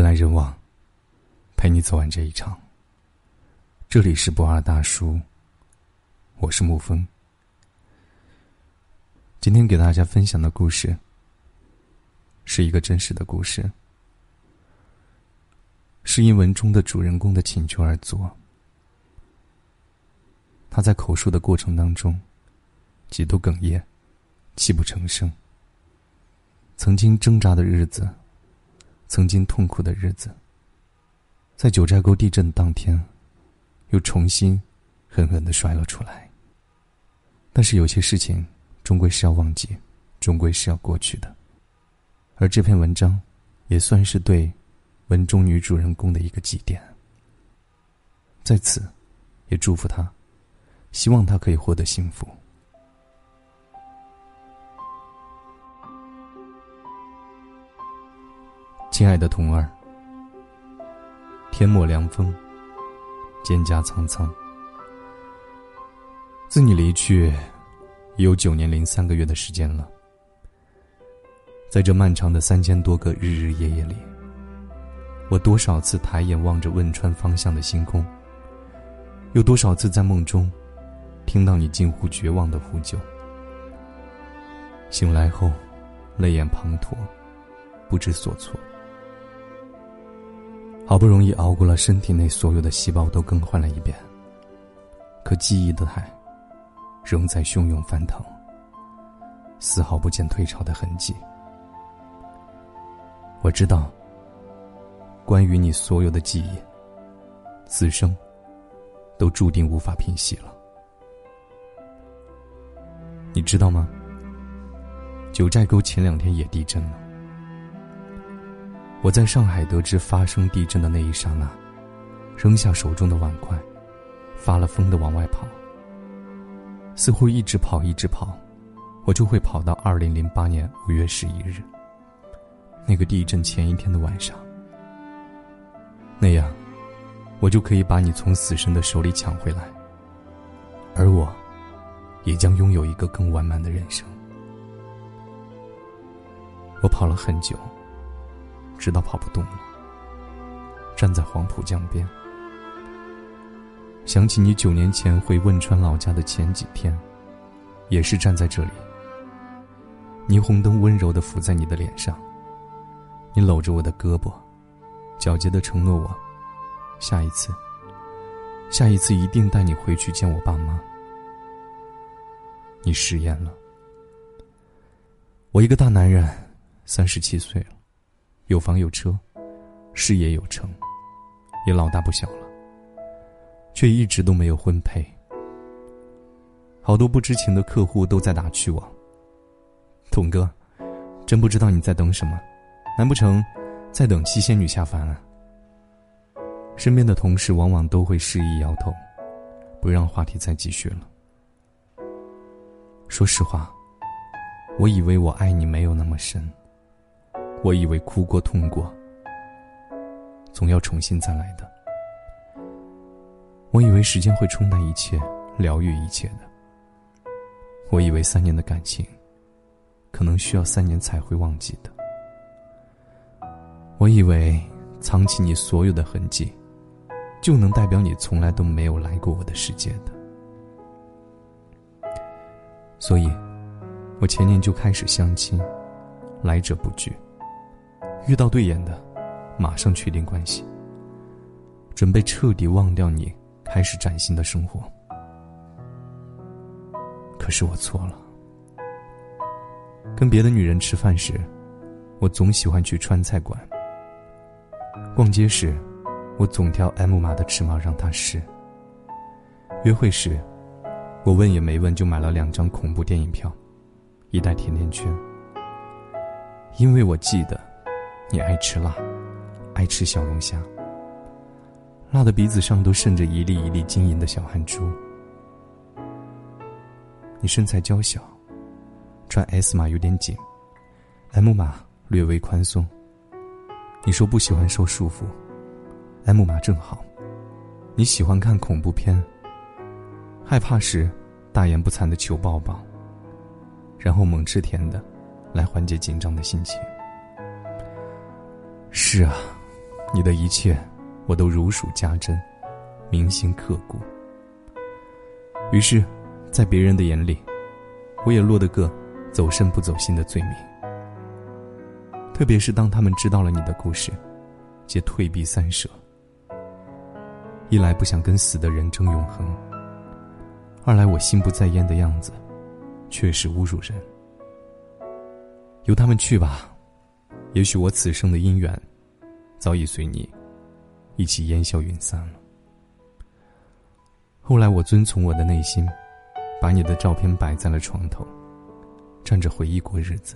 人来人往，陪你走完这一场。这里是不二大叔，我是沐风。今天给大家分享的故事，是一个真实的故事，是因文中的主人公的请求而作。他在口述的过程当中，几度哽咽，泣不成声。曾经挣扎的日子。曾经痛苦的日子，在九寨沟地震当天，又重新狠狠的摔了出来。但是有些事情，终归是要忘记，终归是要过去的。而这篇文章，也算是对文中女主人公的一个祭奠。在此，也祝福她，希望她可以获得幸福。亲爱的童儿，天末凉风，蒹葭苍苍。自你离去，已有九年零三个月的时间了。在这漫长的三千多个日日夜夜里，我多少次抬眼望着汶川方向的星空，有多少次在梦中，听到你近乎绝望的呼救。醒来后，泪眼滂沱，不知所措。好不容易熬过了身体内所有的细胞都更换了一遍，可记忆的海仍在汹涌翻腾，丝毫不见退潮的痕迹。我知道，关于你所有的记忆，此生都注定无法平息了。你知道吗？九寨沟前两天也地震了。我在上海得知发生地震的那一刹那，扔下手中的碗筷，发了疯的往外跑。似乎一直跑，一直跑，我就会跑到二零零八年五月十一日，那个地震前一天的晚上。那样，我就可以把你从死神的手里抢回来，而我，也将拥有一个更完满的人生。我跑了很久。直到跑不动了，站在黄浦江边，想起你九年前回汶川老家的前几天，也是站在这里。霓虹灯温柔的浮在你的脸上，你搂着我的胳膊，皎洁的承诺我，下一次，下一次一定带你回去见我爸妈。你食言了。我一个大男人，三十七岁了。有房有车，事业有成，也老大不小了，却一直都没有婚配。好多不知情的客户都在打趣我：“童哥，真不知道你在等什么？难不成在等七仙女下凡啊？”身边的同事往往都会示意摇头，不让话题再继续了。说实话，我以为我爱你没有那么深。我以为哭过痛过，总要重新再来的。我以为时间会冲淡一切，疗愈一切的。我以为三年的感情，可能需要三年才会忘记的。我以为藏起你所有的痕迹，就能代表你从来都没有来过我的世界的。所以，我前年就开始相亲，来者不拒。遇到对眼的，马上确定关系。准备彻底忘掉你，开始崭新的生活。可是我错了。跟别的女人吃饭时，我总喜欢去川菜馆。逛街时，我总挑 M 码的尺码让她试。约会时，我问也没问就买了两张恐怖电影票，一袋甜甜圈。因为我记得。你爱吃辣，爱吃小龙虾，辣的鼻子上都渗着一粒一粒晶莹的小汗珠。你身材娇小，穿 S 码有点紧，M 码略微宽松。你说不喜欢受束缚，M 码正好。你喜欢看恐怖片，害怕时大言不惭的求抱抱，然后猛吃甜的，来缓解紧张的心情。是啊，你的一切，我都如数家珍，铭心刻骨。于是，在别人的眼里，我也落得个走肾不走心的罪名。特别是当他们知道了你的故事，皆退避三舍。一来不想跟死的人争永恒，二来我心不在焉的样子，确实侮辱人。由他们去吧，也许我此生的姻缘，早已随你一起烟消云散了。后来我遵从我的内心，把你的照片摆在了床头，站着回忆过日子。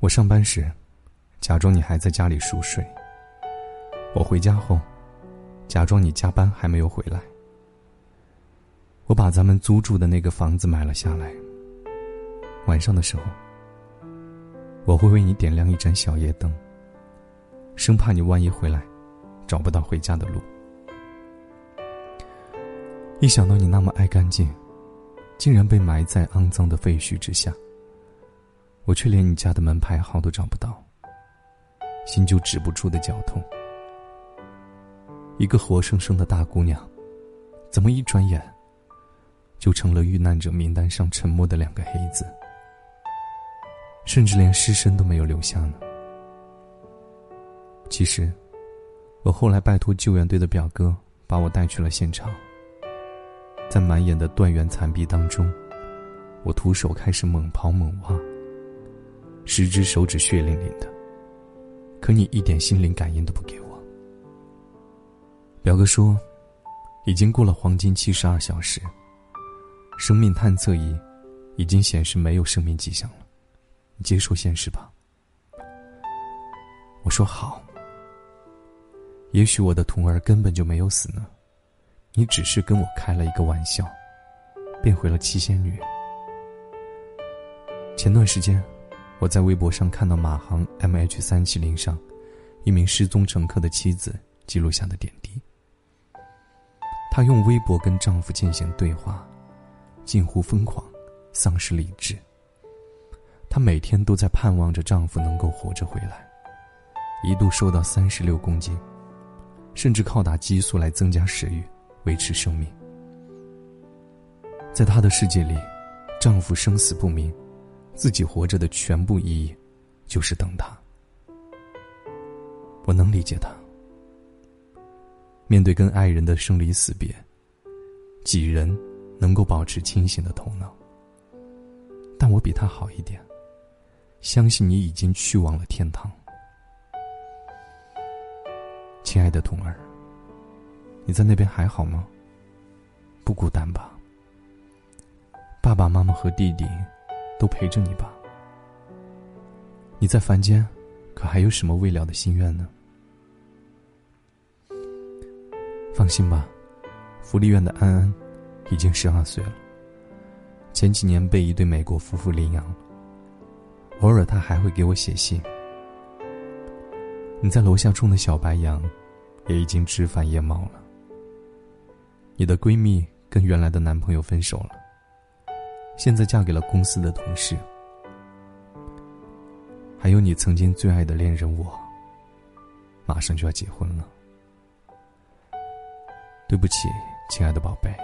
我上班时，假装你还在家里熟睡；我回家后，假装你加班还没有回来。我把咱们租住的那个房子买了下来。晚上的时候，我会为你点亮一盏小夜灯，生怕你万一回来，找不到回家的路。一想到你那么爱干净，竟然被埋在肮脏的废墟之下，我却连你家的门牌号都找不到，心就止不住的绞痛。一个活生生的大姑娘，怎么一转眼，就成了遇难者名单上沉默的两个黑字，甚至连尸身都没有留下呢？其实，我后来拜托救援队的表哥把我带去了现场。在满眼的断垣残壁当中，我徒手开始猛刨猛挖。十只手指血淋淋的，可你一点心灵感应都不给我。表哥说，已经过了黄金七十二小时，生命探测仪已经显示没有生命迹象了，你接受现实吧。我说好。也许我的童儿根本就没有死呢。你只是跟我开了一个玩笑，变回了七仙女。前段时间，我在微博上看到马航 MH 三七零上一名失踪乘客的妻子记录下的点滴。她用微博跟丈夫进行对话，近乎疯狂，丧失理智。她每天都在盼望着丈夫能够活着回来，一度瘦到三十六公斤，甚至靠打激素来增加食欲。维持生命，在她的世界里，丈夫生死不明，自己活着的全部意义，就是等他。我能理解她。面对跟爱人的生离死别，几人能够保持清醒的头脑？但我比她好一点，相信你已经去往了天堂，亲爱的童儿。你在那边还好吗？不孤单吧？爸爸妈妈和弟弟都陪着你吧？你在凡间，可还有什么未了的心愿呢？放心吧，福利院的安安已经十二岁了。前几年被一对美国夫妇领养了。偶尔他还会给我写信。你在楼下种的小白杨，也已经枝繁叶茂了。你的闺蜜跟原来的男朋友分手了，现在嫁给了公司的同事。还有你曾经最爱的恋人我，马上就要结婚了。对不起，亲爱的宝贝。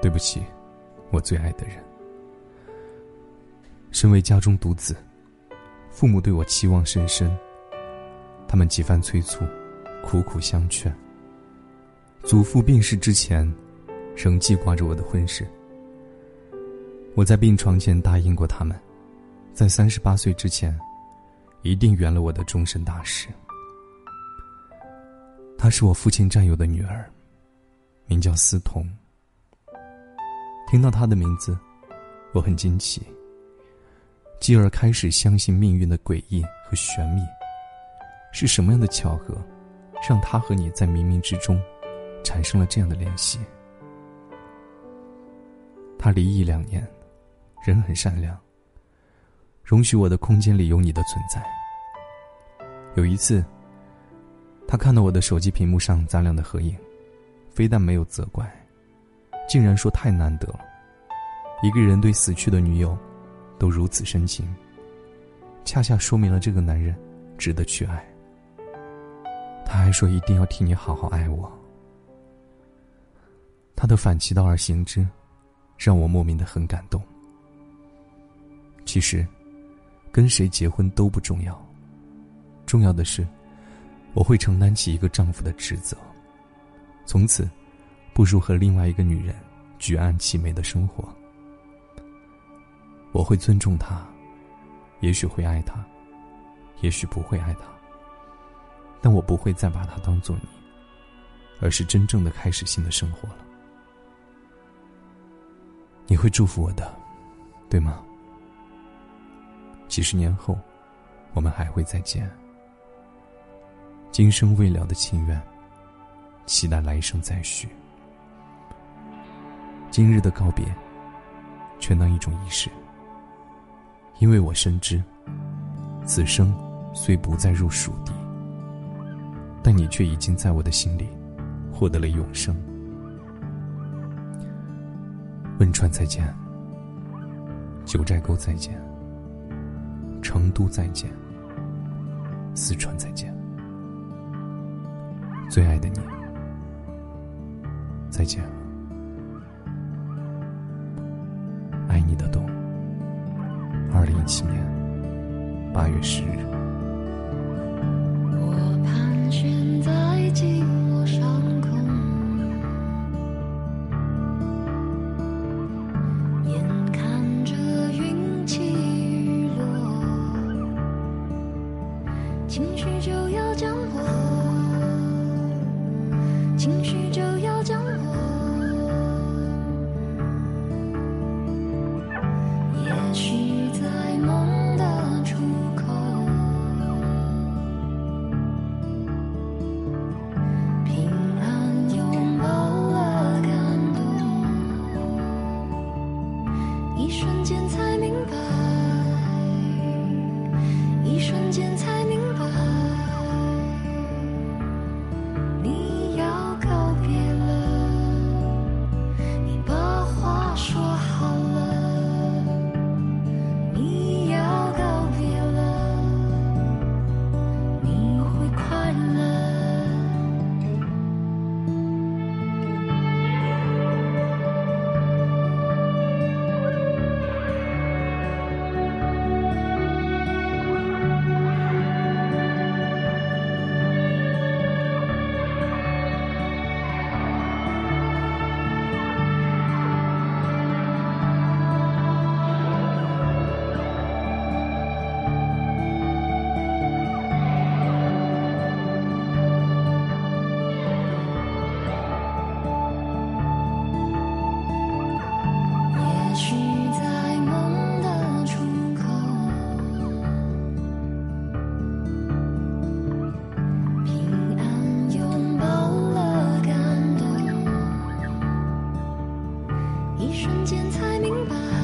对不起，我最爱的人。身为家中独子，父母对我期望甚深，他们几番催促，苦苦相劝。祖父病逝之前，仍记挂着我的婚事。我在病床前答应过他们，在三十八岁之前，一定圆了我的终身大事。她是我父亲战友的女儿，名叫思彤。听到她的名字，我很惊奇，继而开始相信命运的诡异和玄秘。是什么样的巧合，让他和你在冥冥之中？产生了这样的联系。他离异两年，人很善良，容许我的空间里有你的存在。有一次，他看到我的手机屏幕上咱俩的合影，非但没有责怪，竟然说太难得了，一个人对死去的女友都如此深情，恰恰说明了这个男人值得去爱。说一定要替你好好爱我。他的反其道而行之，让我莫名的很感动。其实，跟谁结婚都不重要，重要的是，我会承担起一个丈夫的职责，从此，步入和另外一个女人举案齐眉的生活。我会尊重他，也许会爱他，也许不会爱他。但我不会再把它当做你，而是真正的开始新的生活了。你会祝福我的，对吗？几十年后，我们还会再见。今生未了的情缘，期待来生再续。今日的告别，全当一种仪式。因为我深知，此生虽不再入蜀地，但你却已经在我的心里获得了永生。汶川再见，九寨沟再见，成都再见，四川再见，最爱的你，再见，爱你的冬。二零一七年八月十日。一瞬间才明白